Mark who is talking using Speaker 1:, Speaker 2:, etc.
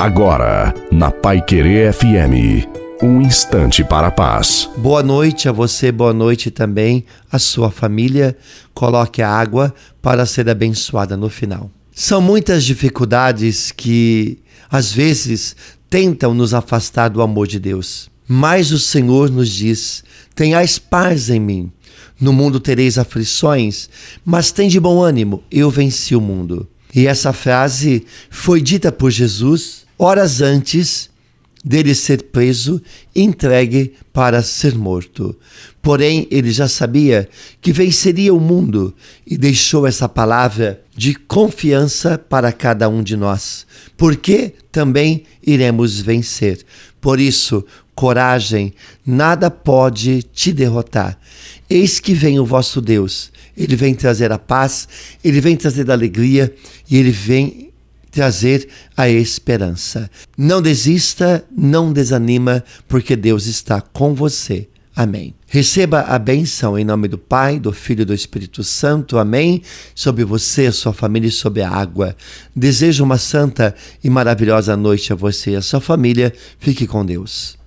Speaker 1: Agora, na Pai Querer FM, um instante para a paz.
Speaker 2: Boa noite a você, boa noite também à sua família. Coloque a água para ser abençoada no final. São muitas dificuldades que, às vezes, tentam nos afastar do amor de Deus. Mas o Senhor nos diz: tenhais paz em mim. No mundo tereis aflições, mas tem de bom ânimo, eu venci o mundo. E essa frase foi dita por Jesus horas antes dele ser preso e entregue para ser morto. Porém, ele já sabia que venceria o mundo e deixou essa palavra de confiança para cada um de nós, porque também iremos vencer. Por isso, coragem, nada pode te derrotar. Eis que vem o vosso Deus. Ele vem trazer a paz, ele vem trazer a alegria e ele vem trazer a esperança. Não desista, não desanima, porque Deus está com você. Amém. Receba a benção em nome do Pai, do Filho e do Espírito Santo. Amém. Sobre você, sua família e sobre a água. Desejo uma santa e maravilhosa noite a você e a sua família. Fique com Deus.